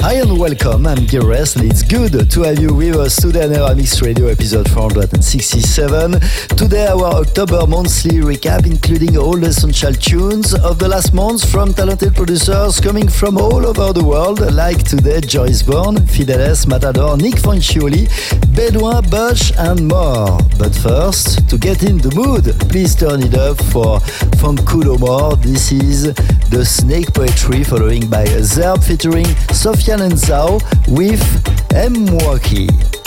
Hi and welcome, I'm Gires and it's good to have you with us today on Evermix Radio episode 467. Today our October monthly recap including all essential tunes of the last month from talented producers coming from all over the world like today Joyce Bourne, Fideles, Matador, Nick Fanciulli, Bedouin, Butch and more. But first, to get in the mood, please turn it up for Funkulo More. This is the Snake Poetry following by Zerb featuring Sofiya Nzau with Mwaki. no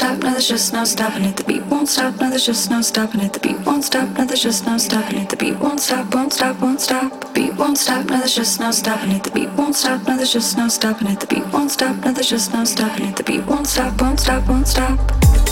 stop. No, there's just no stopping it. The beat won't stop. No, there's just no stopping it. The beat won't stop. No, there's just no stopping it. The beat won't stop, won't stop, won't stop. Beat won't stop. No, there's just no stopping it. The beat won't stop. No, there's just no stopping it. The beat won't stop. No, there's just no stopping it. The beat won't stop, won't stop, won't stop.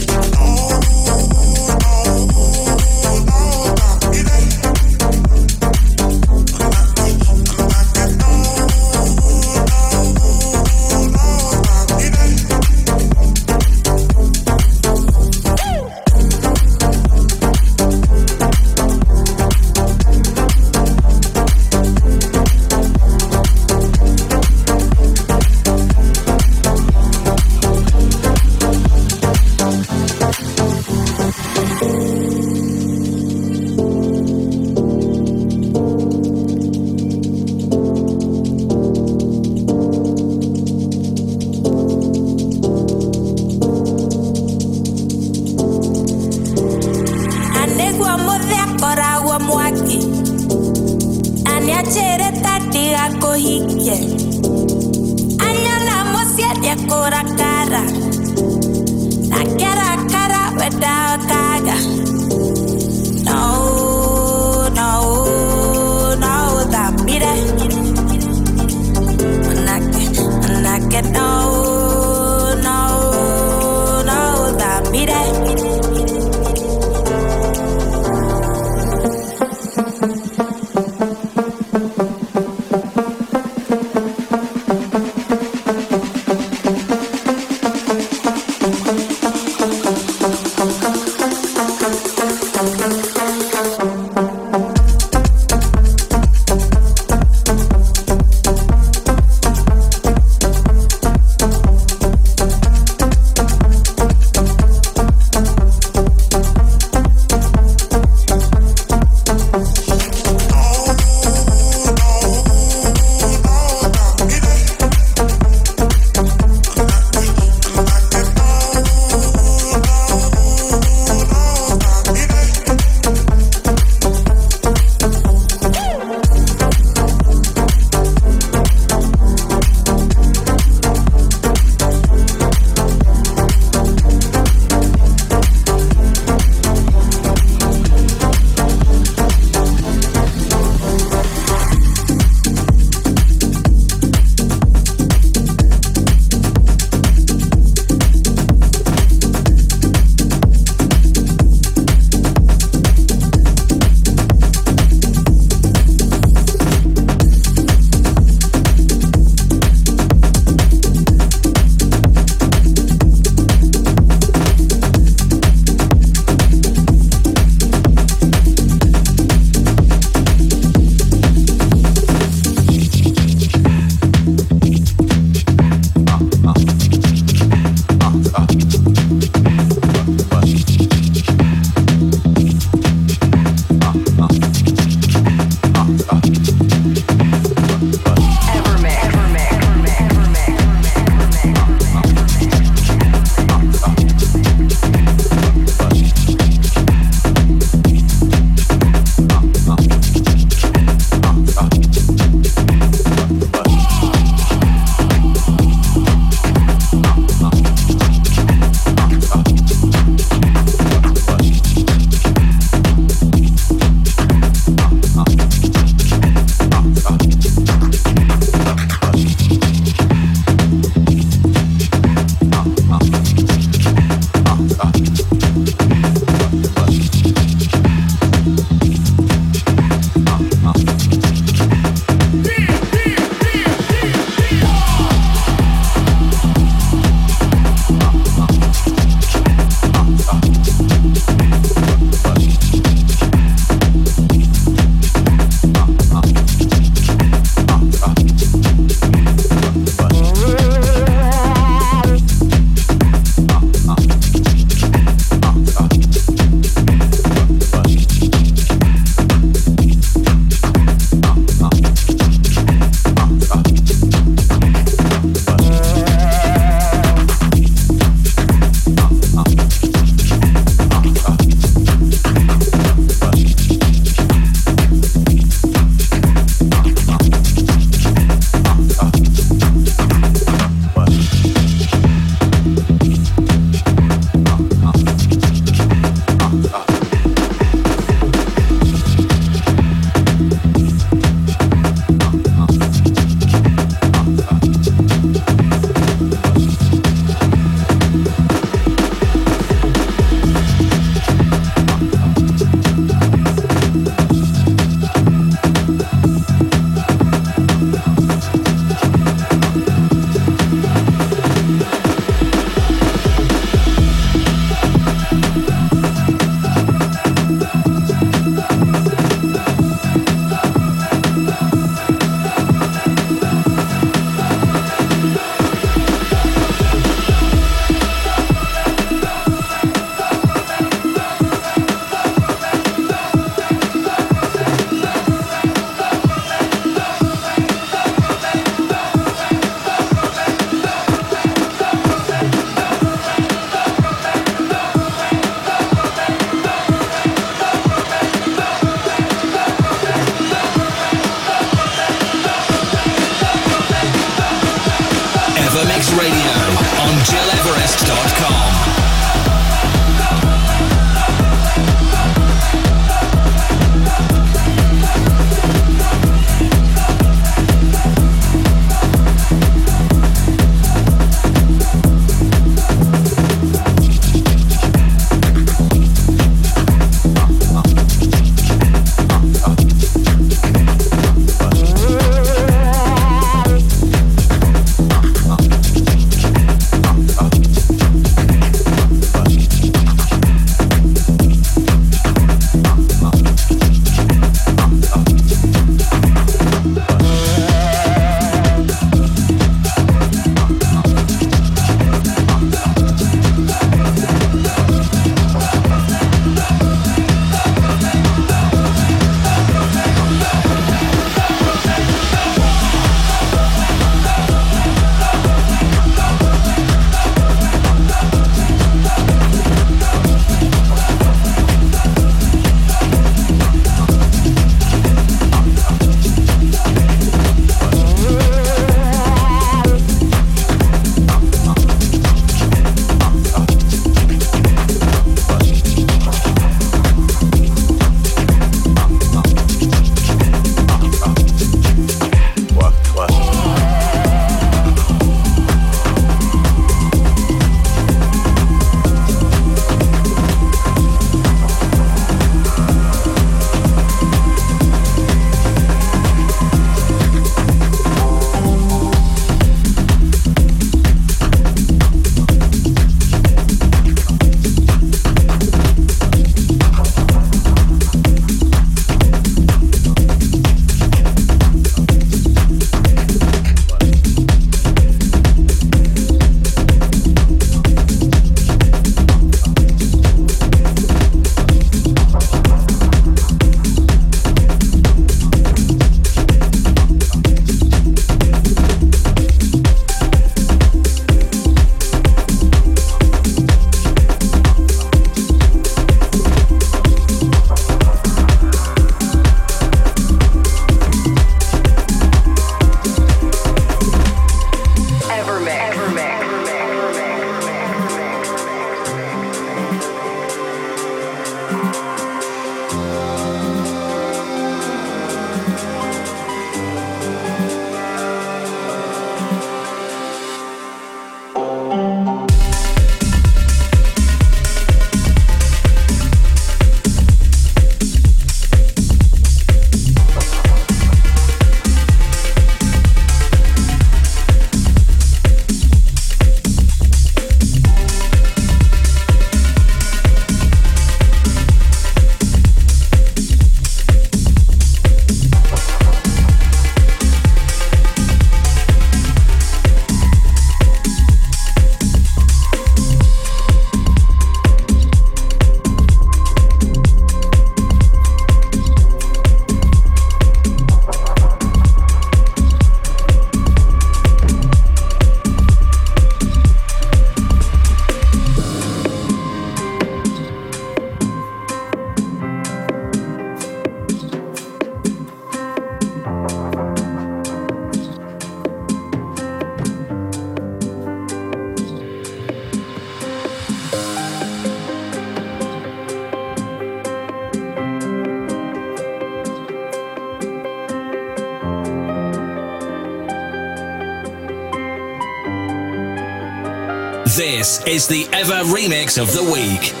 Is the Ever Remix of the Week.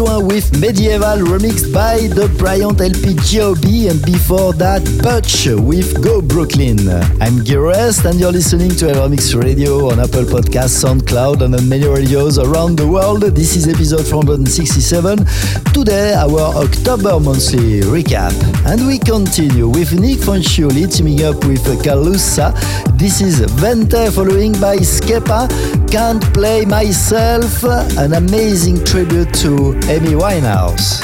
Medieval remixed by the Bryant LP GOB and before that Butch with Go Brooklyn. I'm Gires and you're listening to Evermix Radio on Apple Podcasts, SoundCloud and on many radios around the world. This is episode 467. Today our October monthly recap and we continue with Nick Fanciulli teaming up with Calusa. This is Vente following by Skepta, Can't Play Myself, an amazing tribute to Amy Winehouse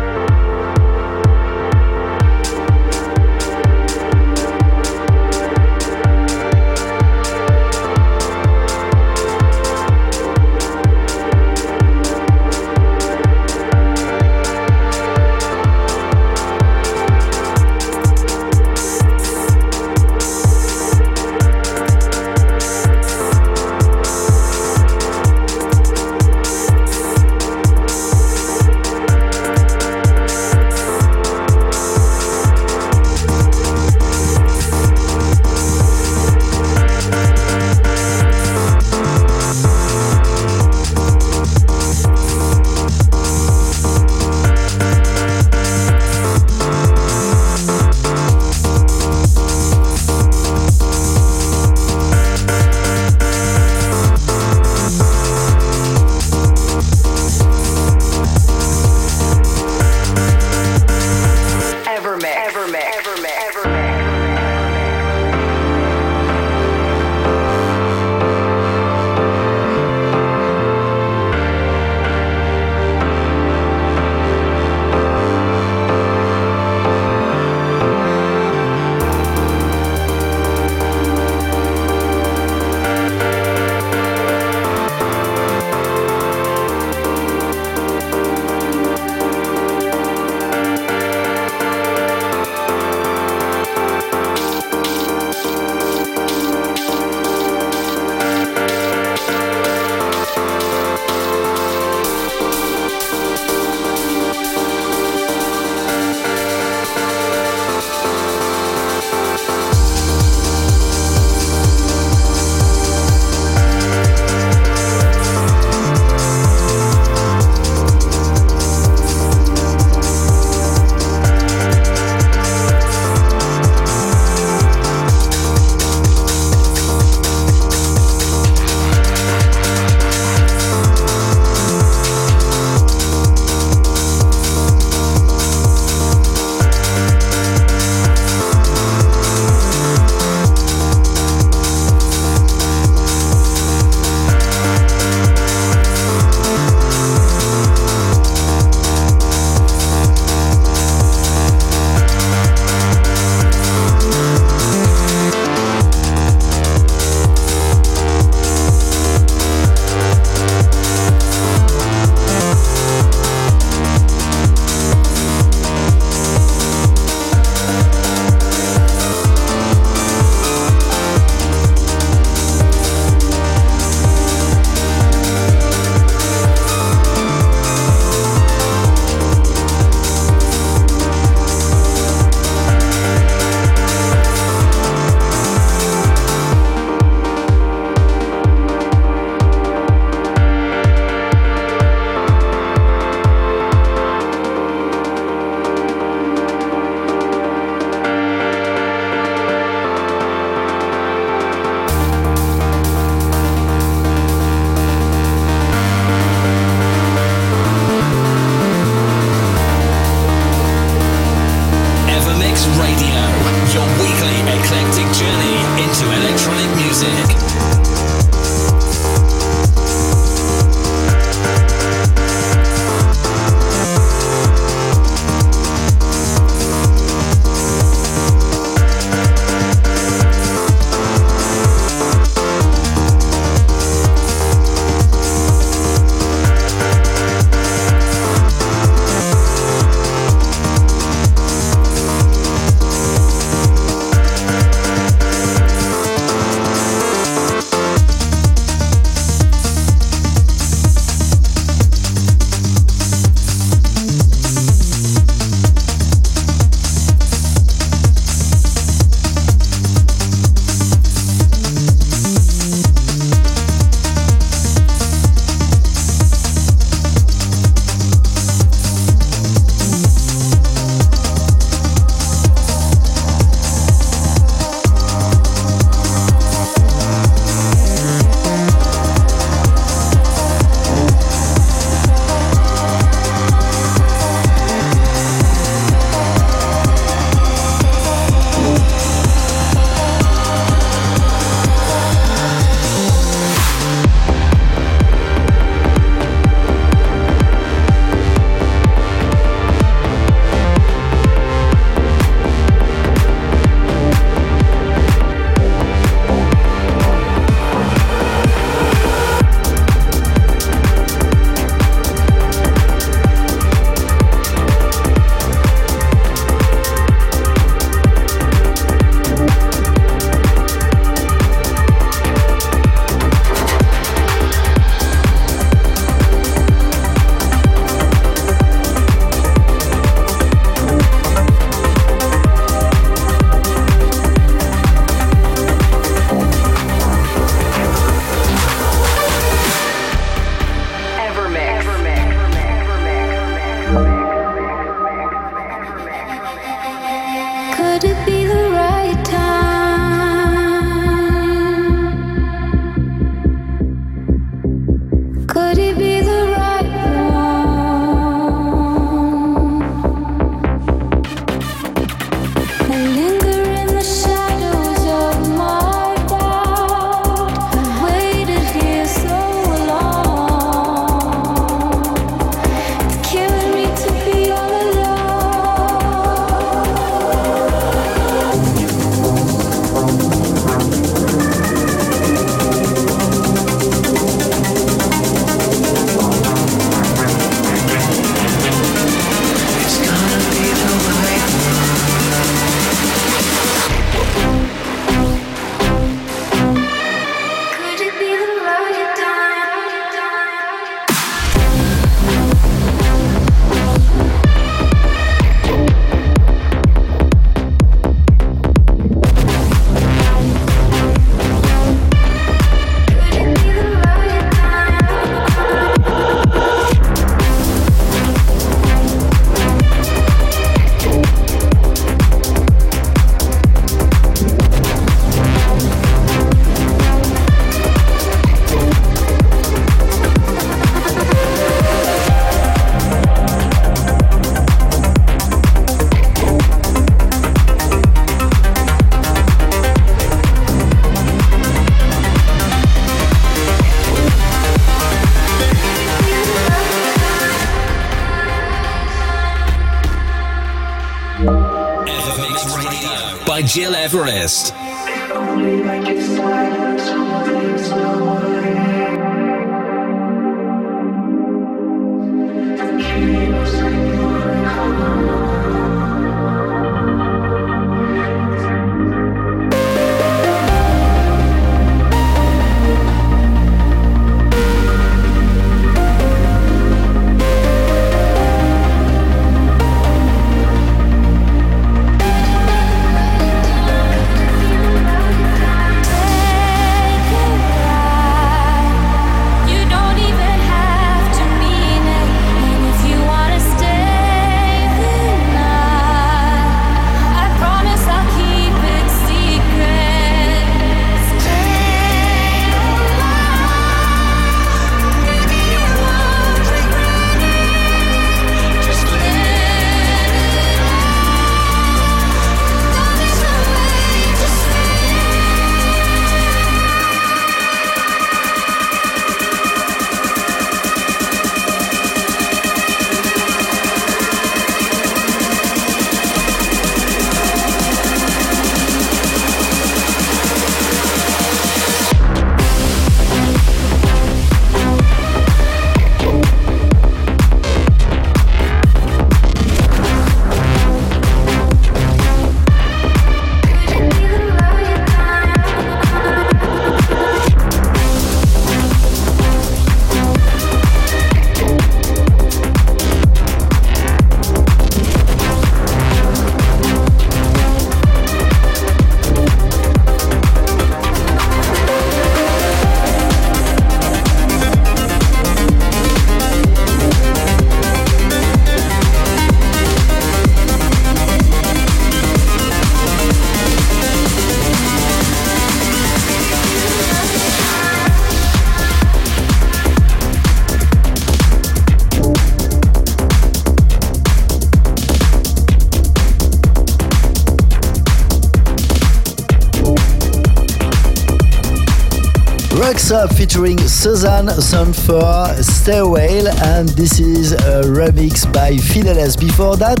Up featuring Suzanne Sanford Stairwell, and this is a remix by Fideles. Before that,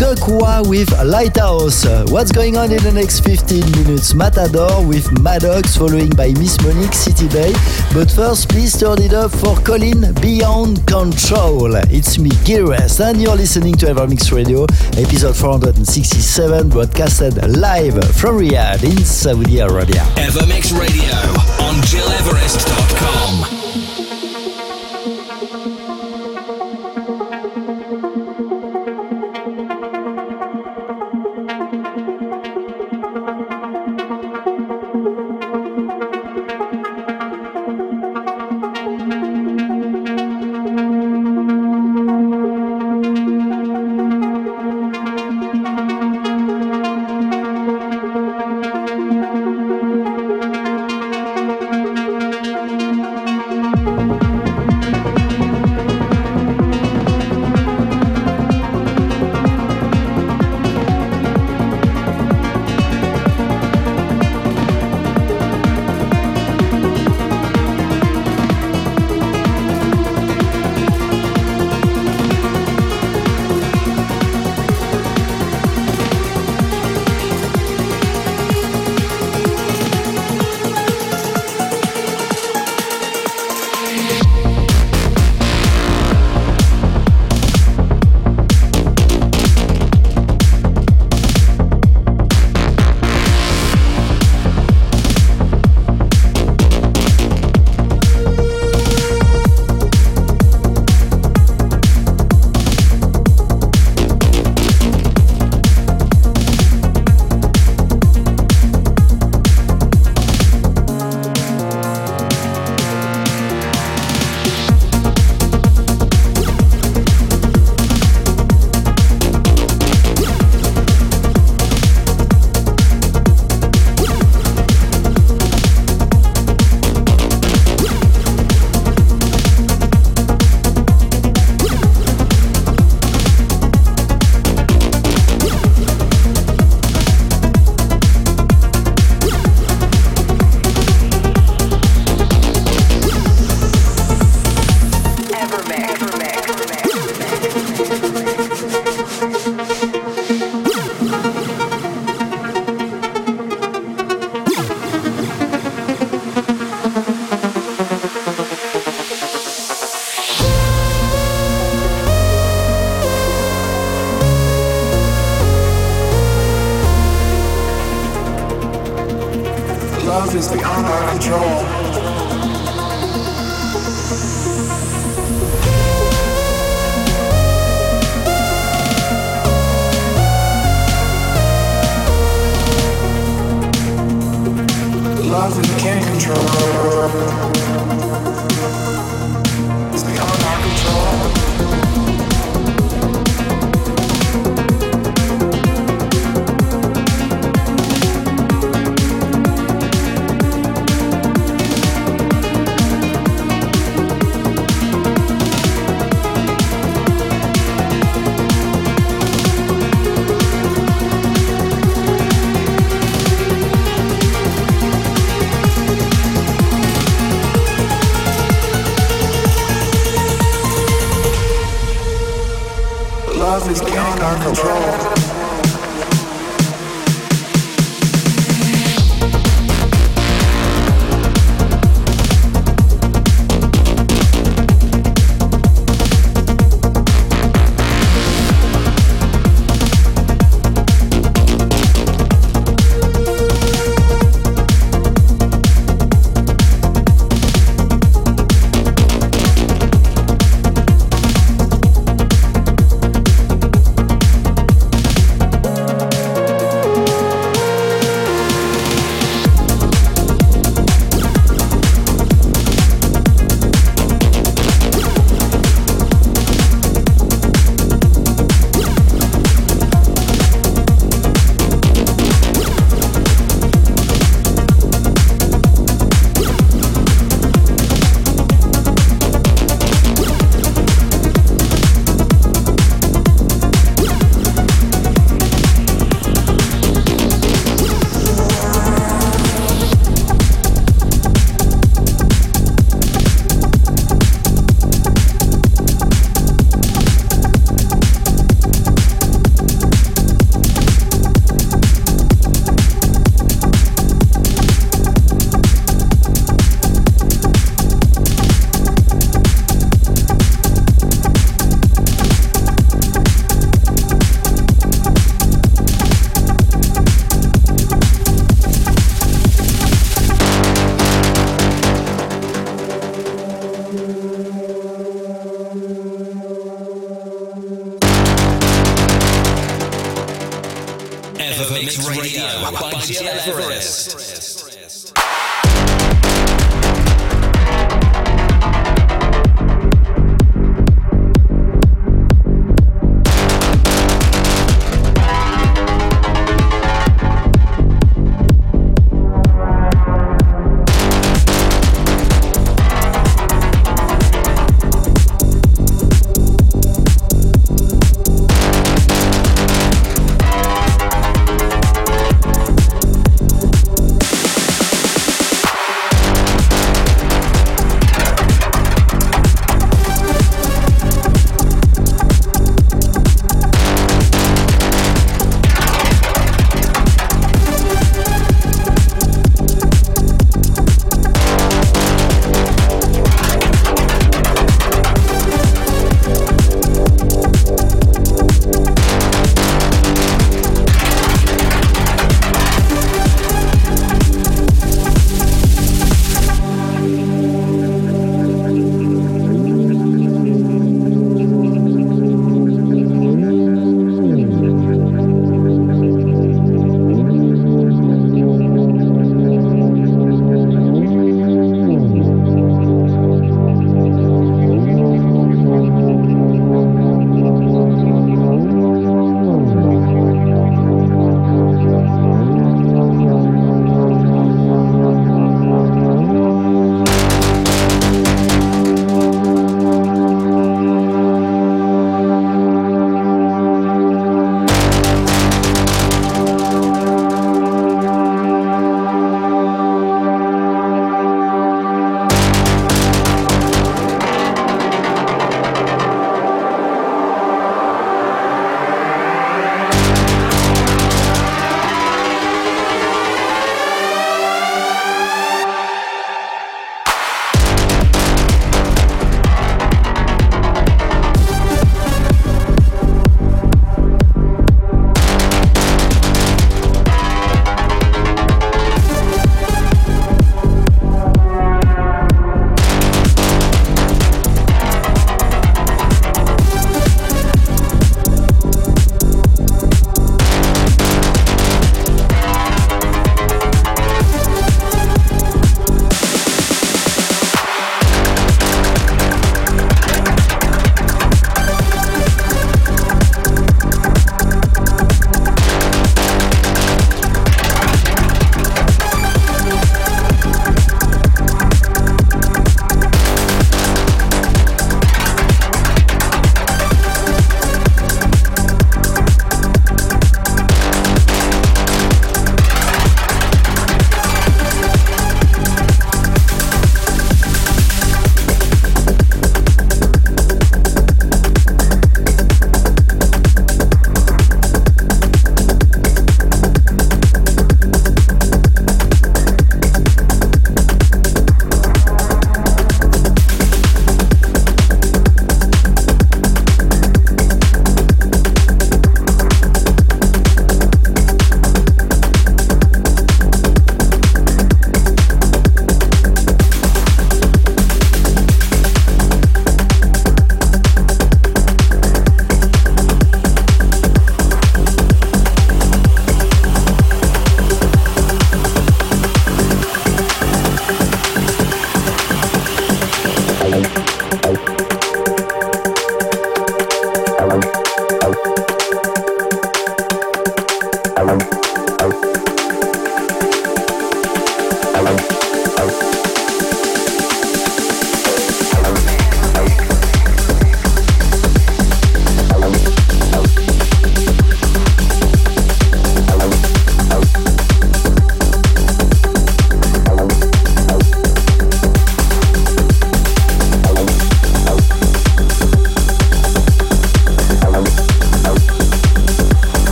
Duckwa with Lighthouse. What's going on in the next 15 minutes? Matador with Maddox, following by Miss Monique City Bay. But first, please turn it up for Colin Beyond Control. It's me, Gires, and you're listening to Evermix Radio, episode 467, broadcasted live from Riyadh in Saudi Arabia. Evermix Radio on GilEverest.com.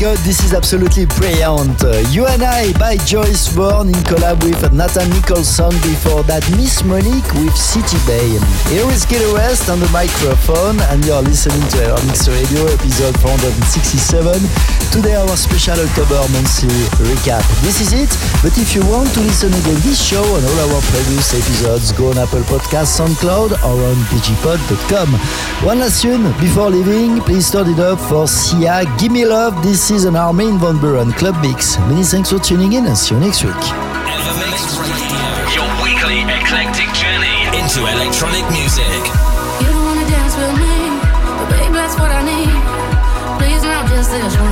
god, this is absolutely brilliant. Uh, you and I by Joyce Bourne in collab with Nathan Nicholson before that Miss Monique with City Bay. Here is Gil Everest on the microphone and you're listening to Evermix Radio episode 467. Today our special October monthly recap. This is it, but if you want to listen again this show and all our previous episodes, go on Apple Podcasts, SoundCloud or on digipod.com. One last tune before leaving, please turn it up for Sia, Gimme Love. This is an Armin Van Buuren Club Mix. Many thanks for tuning in and see you next week. Evermix Radio, your weekly eclectic journey into electronic music. You don't wanna dance with me, but babe, that's what I need. Please not just this once.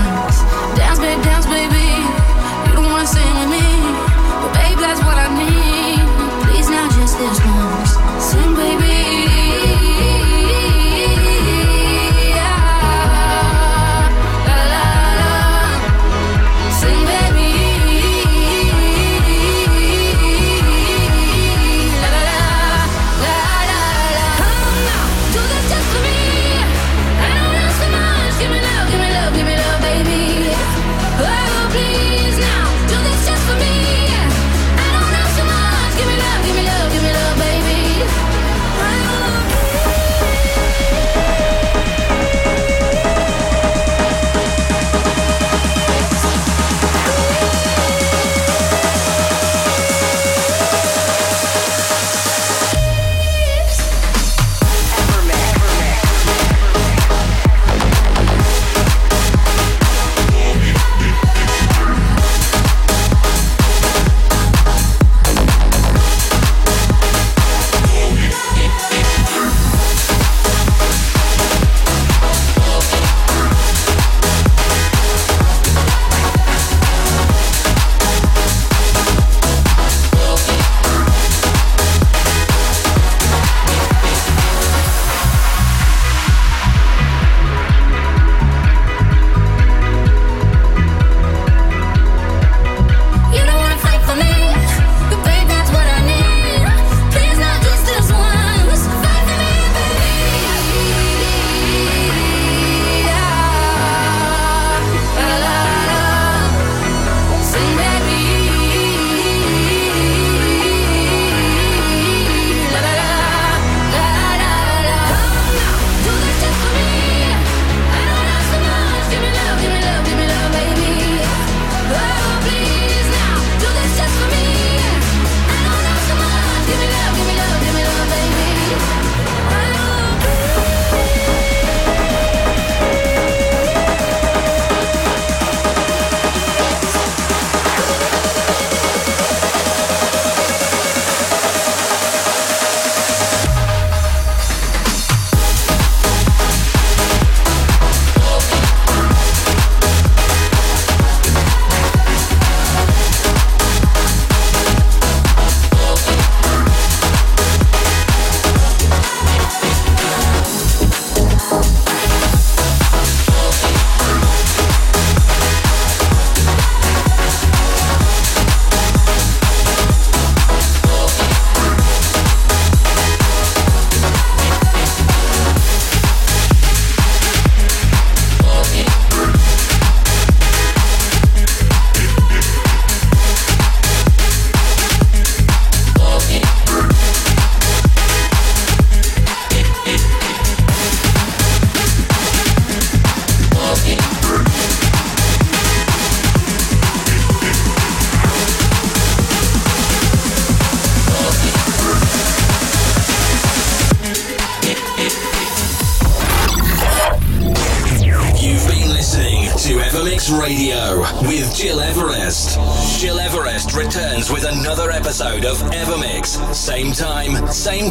Same